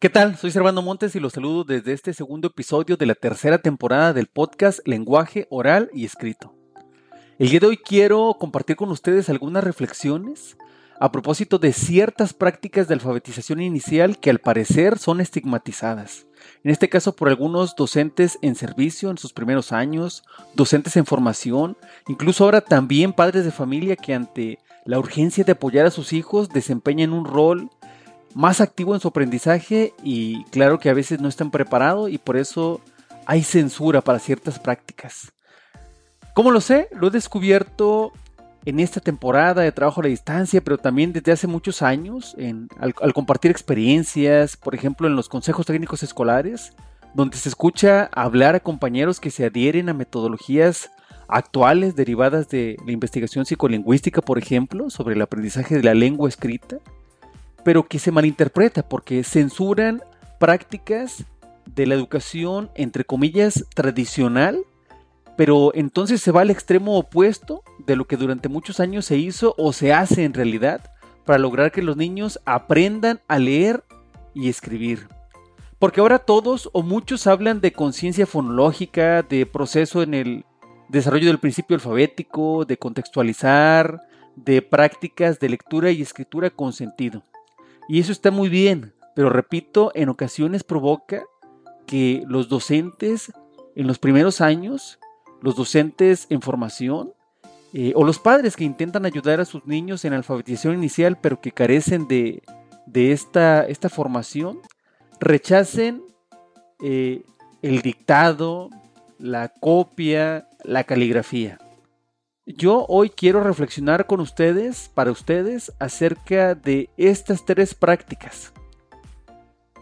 ¿Qué tal? Soy Servando Montes y los saludo desde este segundo episodio de la tercera temporada del podcast Lenguaje Oral y Escrito. El día de hoy quiero compartir con ustedes algunas reflexiones a propósito de ciertas prácticas de alfabetización inicial que al parecer son estigmatizadas. En este caso por algunos docentes en servicio en sus primeros años, docentes en formación, incluso ahora también padres de familia que ante la urgencia de apoyar a sus hijos desempeñan un rol más activo en su aprendizaje y claro que a veces no están preparados y por eso hay censura para ciertas prácticas. ¿Cómo lo sé? Lo he descubierto en esta temporada de trabajo a la distancia, pero también desde hace muchos años, al, al, compartir experiencias, por ejemplo, en los consejos técnicos escolares, donde se escucha hablar a compañeros que se adhieren a metodologías actuales derivadas de la investigación psicolingüística, por ejemplo, sobre el aprendizaje de la lengua escrita pero que se malinterpreta porque censuran prácticas de la educación, entre comillas, tradicional, pero entonces se va al extremo opuesto de lo que durante muchos años se hizo o se hace en realidad para lograr que los niños aprendan a leer y escribir. Porque ahora todos o muchos hablan de conciencia fonológica, de proceso en el desarrollo del principio alfabético, de contextualizar, de prácticas de lectura y escritura con sentido. Y eso está muy bien, pero repito, en ocasiones provoca que los docentes en los primeros años, los docentes en formación, eh, o los padres que intentan ayudar a sus niños en alfabetización inicial, pero que carecen de, esta, esta, formación, rechacen eh, el dictado, la copia, la caligrafía. Yo hoy quiero reflexionar con ustedes, para ustedes, acerca de estas tres prácticas.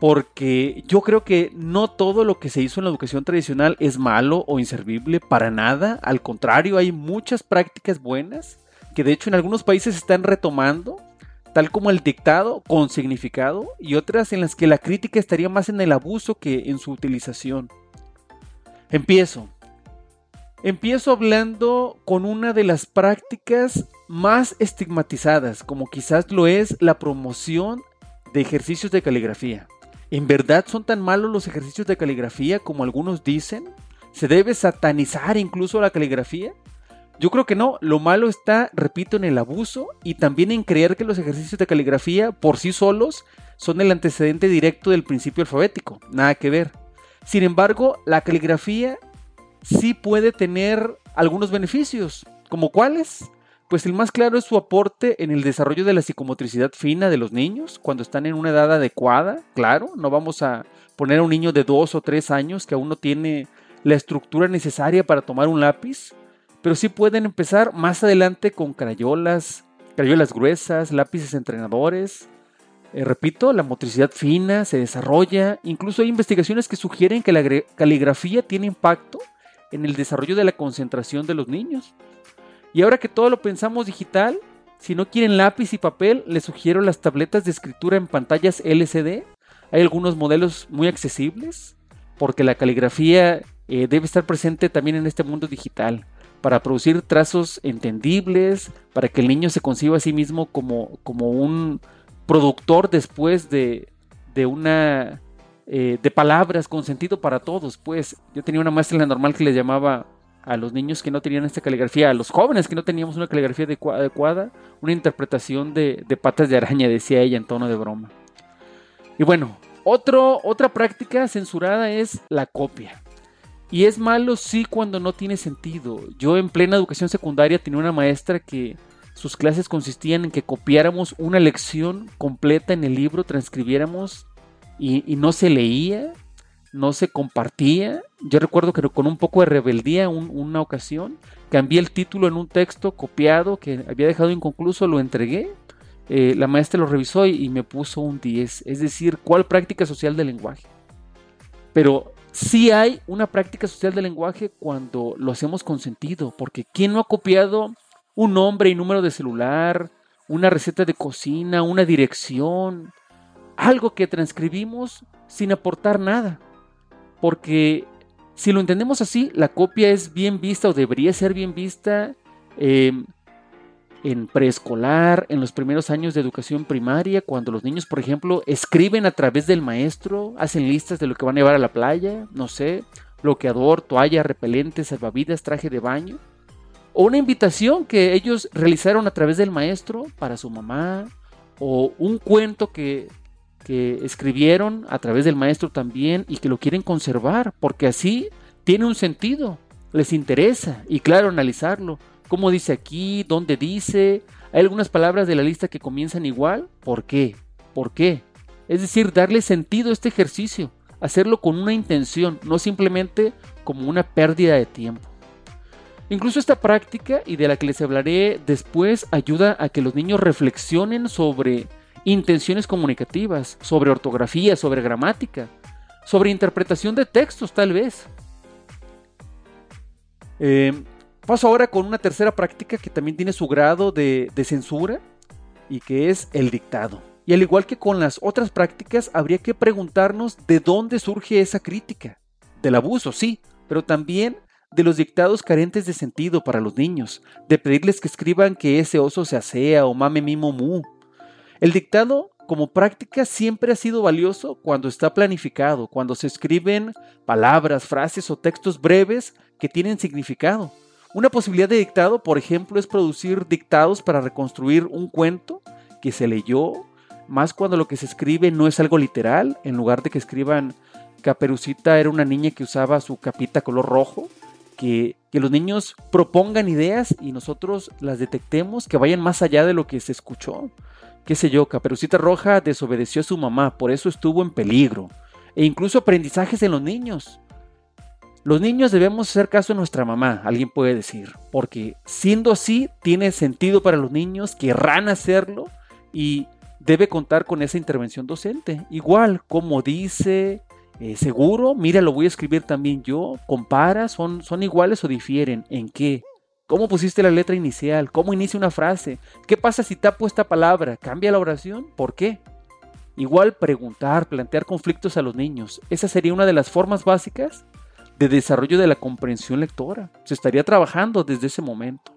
Porque yo creo que no todo lo que se hizo en la educación tradicional es malo o inservible para nada. Al contrario, hay muchas prácticas buenas que de hecho en algunos países se están retomando, tal como el dictado con significado, y otras en las que la crítica estaría más en el abuso que en su utilización. Empiezo. Empiezo hablando con una de las prácticas más estigmatizadas, como quizás lo es la promoción de ejercicios de caligrafía. ¿En verdad son tan malos los ejercicios de caligrafía como algunos dicen? ¿Se debe satanizar incluso la caligrafía? Yo creo que no, lo malo está, repito, en el abuso y también en creer que los ejercicios de caligrafía por sí solos son el antecedente directo del principio alfabético, nada que ver. Sin embargo, la caligrafía sí puede tener algunos beneficios. ¿Como cuáles? Pues el más claro es su aporte en el desarrollo de la psicomotricidad fina de los niños cuando están en una edad adecuada, claro, no vamos a poner a un niño de dos o tres años que aún no tiene la estructura necesaria para tomar un lápiz, pero sí pueden empezar más adelante con crayolas, crayolas gruesas, lápices entrenadores. Eh, repito, la motricidad fina se desarrolla, incluso hay investigaciones que sugieren que la caligrafía tiene impacto en el desarrollo de la concentración de los niños. Y ahora que todo lo pensamos digital, si no quieren lápiz y papel, les sugiero las tabletas de escritura en pantallas LCD. Hay algunos modelos muy accesibles, porque la caligrafía eh, debe estar presente también en este mundo digital, para producir trazos entendibles, para que el niño se conciba a sí mismo como, como un productor después de, de una eh, de palabras con sentido para todos. Pues yo tenía una maestra en la normal que les llamaba a los niños que no tenían esta caligrafía, a los jóvenes que no teníamos una caligrafía adecuada, una interpretación de, patas de araña, decía ella en tono de broma. Y bueno, otra práctica censurada es la copia. Y es malo sí cuando no tiene sentido. Yo en plena educación secundaria tenía una maestra que sus clases consistían en que copiáramos una lección completa en el libro, transcribiéramos y, no se leía, no se compartía. Yo recuerdo que con un poco de rebeldía, una ocasión, cambié el título en un texto copiado que había dejado inconcluso, lo entregué. Eh, la maestra lo revisó y, me puso un 10. Es decir, ¿cuál práctica social del lenguaje? Pero sí hay una práctica social del lenguaje cuando lo hacemos con sentido, porque ¿quién no ha copiado un nombre y número de celular, una receta de cocina, una dirección, algo que transcribimos sin aportar nada. Porque si lo entendemos así, la copia es bien vista o debería ser bien vista em, en preescolar, en los primeros años de educación primaria, cuando los niños, por ejemplo, escriben a través del maestro, hacen listas de lo que van a llevar a la playa, no sé, bloqueador, toalla, repelente, salvavidas, traje de baño. O una invitación que ellos realizaron a través del maestro para su mamá, o un cuento que, que escribieron a través del maestro también y que lo quieren conservar, porque así tiene un sentido, les interesa y claro, analizarlo. ¿Cómo dice aquí? ¿Dónde dice? ¿Hay algunas palabras de la lista que comienzan igual? ¿Por qué? ¿Por qué? Es decir, darle sentido a este ejercicio, hacerlo con una intención, no simplemente como una pérdida de tiempo. Incluso esta práctica, y de la que les hablaré después, ayuda a que los niños reflexionen sobre intenciones comunicativas, sobre ortografía, sobre gramática, sobre interpretación de textos tal vez. Eh, paso ahora con una tercera práctica que también tiene su grado de, de censura y que es el dictado. Y al igual que con las otras prácticas, habría que preguntarnos de dónde surge esa crítica. Del abuso, sí, pero también de los dictados carentes de sentido para los niños, de pedirles que escriban que ese oso se asea o mame mimo mu. El dictado como práctica siempre ha sido valioso cuando está planificado, cuando se escriben palabras, frases o textos breves que tienen significado. Una posibilidad de dictado, por ejemplo, es producir dictados para reconstruir un cuento que se leyó, más cuando lo que se escribe no es algo literal, en lugar de que escriban Caperucita era una niña que usaba su capita color rojo, que, que, los niños propongan ideas y nosotros las detectemos, que vayan más allá de lo que se escuchó. Qué sé yo, Caperucita Roja desobedeció a su mamá, por eso estuvo en peligro. E incluso aprendizajes en los niños. Los niños debemos hacer caso a nuestra mamá, alguien puede decir, porque siendo así tiene sentido para los niños, querrán hacerlo y debe contar con esa intervención docente. Igual, como dice, eh, seguro, mira, lo voy a escribir también yo, compara, son, son iguales o difieren, ¿en qué? ¿Cómo pusiste la letra inicial? ¿Cómo inicia una frase? ¿Qué pasa si tapo esta palabra? ¿Cambia la oración? ¿Por qué? Igual preguntar, plantear conflictos a los niños. Esa sería una de las formas básicas de desarrollo de la comprensión lectora. Se estaría trabajando desde ese momento.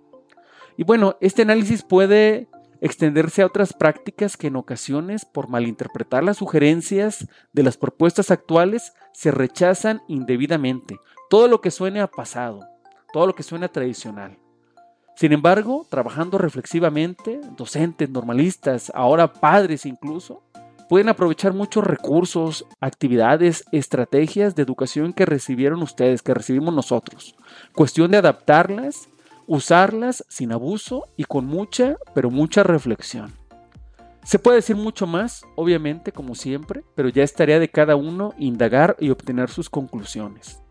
Y bueno, este análisis puede extenderse a otras prácticas que en ocasiones, por malinterpretar las sugerencias de las propuestas actuales, se rechazan indebidamente. Todo lo que suene a pasado, todo lo que suene a tradicional. Sin embargo, trabajando reflexivamente, docentes, normalistas, ahora padres incluso, pueden aprovechar muchos recursos, actividades, estrategias de educación que recibieron ustedes, que recibimos nosotros. Cuestión de adaptarlas, usarlas sin abuso y con mucha, pero mucha reflexión. Se puede decir mucho más, obviamente, como siempre, pero ya es tarea de cada uno indagar y obtener sus conclusiones.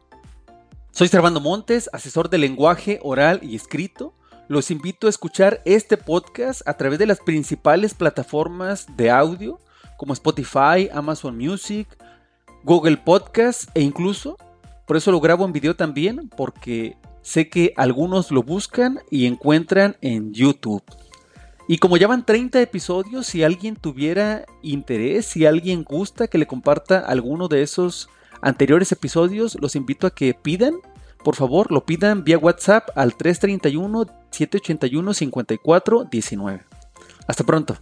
Soy Servando Montes, asesor de lenguaje oral y escrito. Los invito a escuchar este podcast a través de las principales plataformas de audio como Spotify, Amazon Music, Google Podcast e incluso, por eso lo grabo en video también, porque sé que algunos lo buscan y encuentran en YouTube. Y como ya van 30 episodios, si alguien tuviera interés, si alguien gusta que le comparta alguno de esos anteriores episodios, los invito a que pidan, por favor, lo pidan vía WhatsApp al 331 781 5419. Hasta pronto.